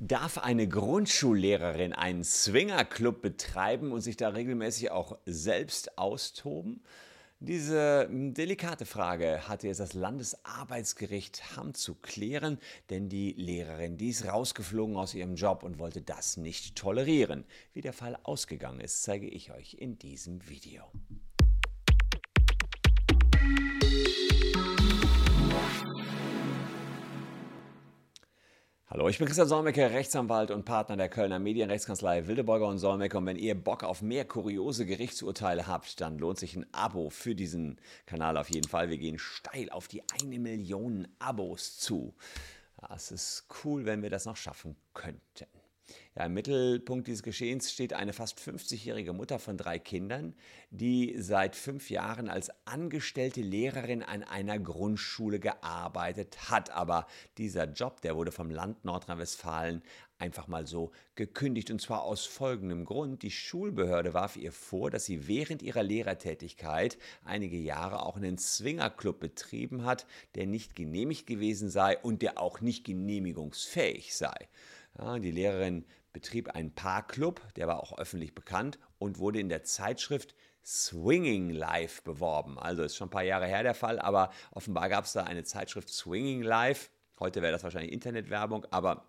Darf eine Grundschullehrerin einen Swingerclub betreiben und sich da regelmäßig auch selbst austoben? Diese hm, delikate Frage hatte jetzt das Landesarbeitsgericht Hamm zu klären, denn die Lehrerin, die ist rausgeflogen aus ihrem Job und wollte das nicht tolerieren. Wie der Fall ausgegangen ist, zeige ich euch in diesem Video. Hallo, ich bin Christian Solmecke, Rechtsanwalt und Partner der Kölner Medienrechtskanzlei Wildeborger und Solmecke. Und wenn ihr Bock auf mehr kuriose Gerichtsurteile habt, dann lohnt sich ein Abo für diesen Kanal auf jeden Fall. Wir gehen steil auf die eine Million Abos zu. Es ist cool, wenn wir das noch schaffen könnten. Ja, Im Mittelpunkt dieses Geschehens steht eine fast 50-jährige Mutter von drei Kindern, die seit fünf Jahren als angestellte Lehrerin an einer Grundschule gearbeitet hat. Aber dieser Job, der wurde vom Land Nordrhein-Westfalen einfach mal so gekündigt. Und zwar aus folgendem Grund. Die Schulbehörde warf ihr vor, dass sie während ihrer Lehrertätigkeit einige Jahre auch einen Swingerclub betrieben hat, der nicht genehmigt gewesen sei und der auch nicht genehmigungsfähig sei. Ja, die Lehrerin betrieb einen Paarclub, der war auch öffentlich bekannt und wurde in der Zeitschrift Swinging Life beworben. Also ist schon ein paar Jahre her der Fall, aber offenbar gab es da eine Zeitschrift Swinging Life. Heute wäre das wahrscheinlich Internetwerbung, aber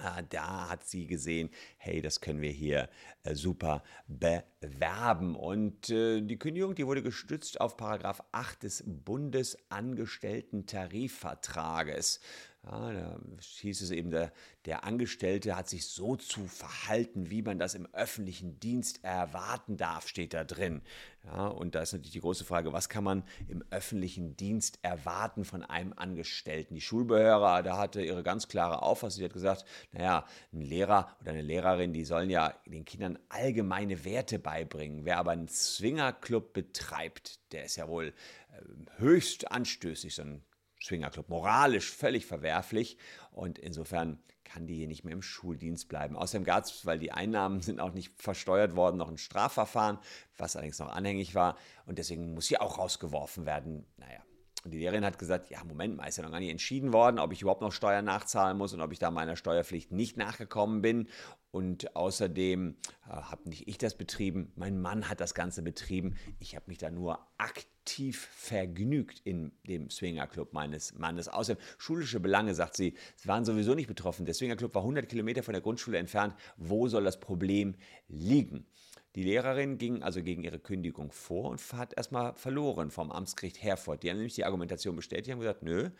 äh, da hat sie gesehen, hey, das können wir hier äh, super bewerben. Und äh, die Kündigung, die wurde gestützt auf Paragraph 8 des Bundesangestellten-Tarifvertrages. Ja, da hieß es eben, der, der Angestellte hat sich so zu verhalten, wie man das im öffentlichen Dienst erwarten darf, steht da drin. Ja, und da ist natürlich die große Frage, was kann man im öffentlichen Dienst erwarten von einem Angestellten? Die Schulbehörde, da hatte ihre ganz klare Auffassung, sie hat gesagt, naja, ein Lehrer oder eine Lehrerin, die sollen ja den Kindern allgemeine Werte beibringen. Wer aber einen Swingerclub betreibt, der ist ja wohl äh, höchst anstößig, so ein Swingerclub. Moralisch völlig verwerflich und insofern kann die hier nicht mehr im Schuldienst bleiben. Außerdem gab es, weil die Einnahmen sind auch nicht versteuert worden, noch ein Strafverfahren, was allerdings noch anhängig war und deswegen muss sie auch rausgeworfen werden. Naja. Die Lehrerin hat gesagt, ja, Moment mal, ist ja noch gar nicht entschieden worden, ob ich überhaupt noch Steuern nachzahlen muss und ob ich da meiner Steuerpflicht nicht nachgekommen bin. Und außerdem äh, habe nicht ich das betrieben, mein Mann hat das Ganze betrieben. Ich habe mich da nur aktiv vergnügt in dem Swingerclub meines Mannes. Außerdem schulische Belange, sagt sie, waren sowieso nicht betroffen. Der Swingerclub war 100 Kilometer von der Grundschule entfernt. Wo soll das Problem liegen? Die Lehrerin ging also gegen ihre Kündigung vor und hat erstmal verloren vom Amtsgericht Herford. Die haben nämlich die Argumentation bestätigt und gesagt, nö,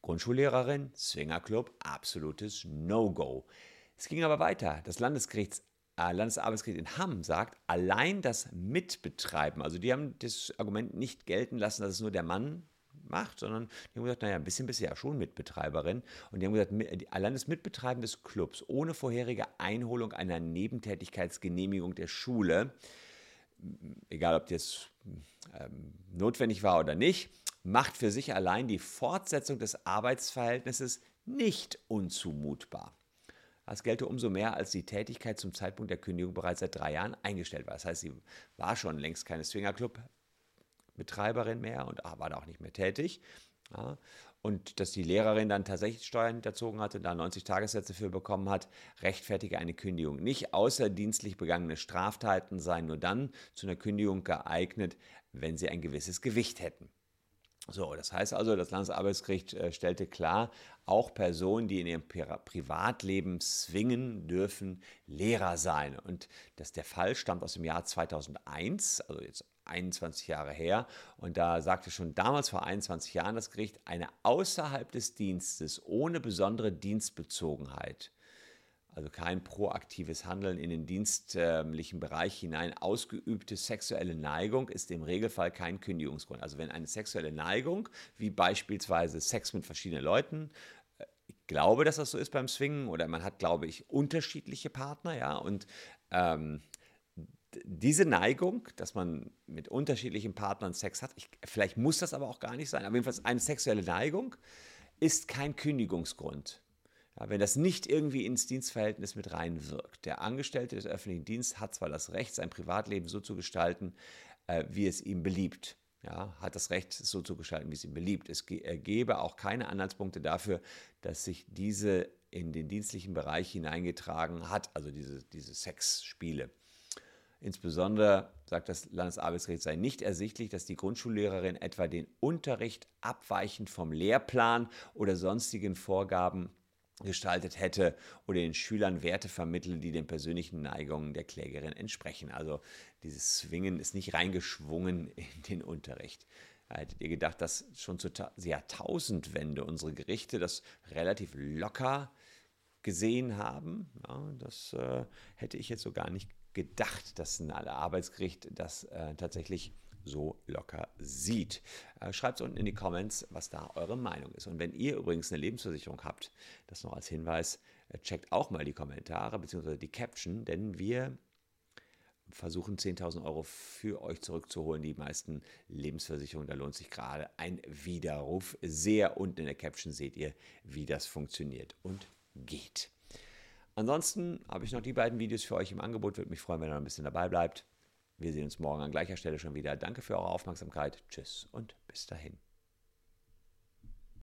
Grundschullehrerin, Swingerclub, absolutes No-Go. Es ging aber weiter. Das Landesgerichts, äh, Landesarbeitsgericht in Hamm sagt, allein das Mitbetreiben, also die haben das Argument nicht gelten lassen, dass es nur der Mann macht, sondern die haben gesagt, naja, ein bisschen bist du ja schon Mitbetreiberin. Und die haben gesagt, allein das Mitbetreiben des Clubs ohne vorherige Einholung einer Nebentätigkeitsgenehmigung der Schule, egal ob das ähm, notwendig war oder nicht, macht für sich allein die Fortsetzung des Arbeitsverhältnisses nicht unzumutbar. Das gelte umso mehr, als die Tätigkeit zum Zeitpunkt der Kündigung bereits seit drei Jahren eingestellt war. Das heißt, sie war schon längst keine Swingerclub-Betreiberin mehr und war da auch nicht mehr tätig. Ja. Und dass die Lehrerin dann tatsächlich Steuern hinterzogen hatte und da 90 Tagessätze für bekommen hat, rechtfertige eine Kündigung nicht. Außerdienstlich begangene Straftaten seien nur dann zu einer Kündigung geeignet, wenn sie ein gewisses Gewicht hätten. So, das heißt also, das Landesarbeitsgericht äh, stellte klar, auch Personen, die in ihrem Privatleben zwingen, dürfen Lehrer sein. Und dass der Fall stammt aus dem Jahr 2001, also jetzt 21 Jahre her. Und da sagte schon damals vor 21 Jahren das Gericht, eine außerhalb des Dienstes ohne besondere Dienstbezogenheit also kein proaktives Handeln in den dienstlichen Bereich hinein, ausgeübte sexuelle Neigung ist im Regelfall kein Kündigungsgrund. Also wenn eine sexuelle Neigung, wie beispielsweise Sex mit verschiedenen Leuten, äh, ich glaube, dass das so ist beim Swingen oder man hat, glaube ich, unterschiedliche Partner, ja, und ähm, diese Neigung, dass man mit unterschiedlichen Partnern Sex hat, ich, vielleicht muss das aber auch gar nicht sein, aber jedenfalls eine sexuelle Neigung ist kein Kündigungsgrund. Ja, wenn das nicht irgendwie ins Dienstverhältnis mit reinwirkt. Der Angestellte des öffentlichen Dienstes hat zwar das Recht, sein Privatleben so zu gestalten, äh, wie es ihm beliebt. Ja, hat das Recht, es so zu gestalten, wie es ihm beliebt. Es gebe auch keine Anhaltspunkte dafür, dass sich diese in den dienstlichen Bereich hineingetragen hat, also diese, diese Sexspiele. Insbesondere sagt das Landesarbeitsgericht, sei nicht ersichtlich, dass die Grundschullehrerin etwa den Unterricht abweichend vom Lehrplan oder sonstigen Vorgaben gestaltet hätte oder den Schülern Werte vermittle, die den persönlichen Neigungen der Klägerin entsprechen. Also dieses Zwingen ist nicht reingeschwungen in den Unterricht. Hättet ihr gedacht, dass schon zur Jahrtausendwende unsere Gerichte das relativ locker gesehen haben? Ja, das äh, hätte ich jetzt so gar nicht gedacht, dass ein Arbeitsgericht das äh, tatsächlich so locker sieht. Äh, Schreibt es unten in die Comments, was da eure Meinung ist. Und wenn ihr übrigens eine Lebensversicherung habt, das noch als Hinweis, äh, checkt auch mal die Kommentare bzw. die Caption, denn wir versuchen 10.000 Euro für euch zurückzuholen. Die meisten Lebensversicherungen, da lohnt sich gerade ein Widerruf. Sehr unten in der Caption seht ihr, wie das funktioniert und geht. Ansonsten habe ich noch die beiden Videos für euch im Angebot. Würde mich freuen, wenn ihr noch ein bisschen dabei bleibt. Wir sehen uns morgen an gleicher Stelle schon wieder. Danke für eure Aufmerksamkeit. Tschüss und bis dahin.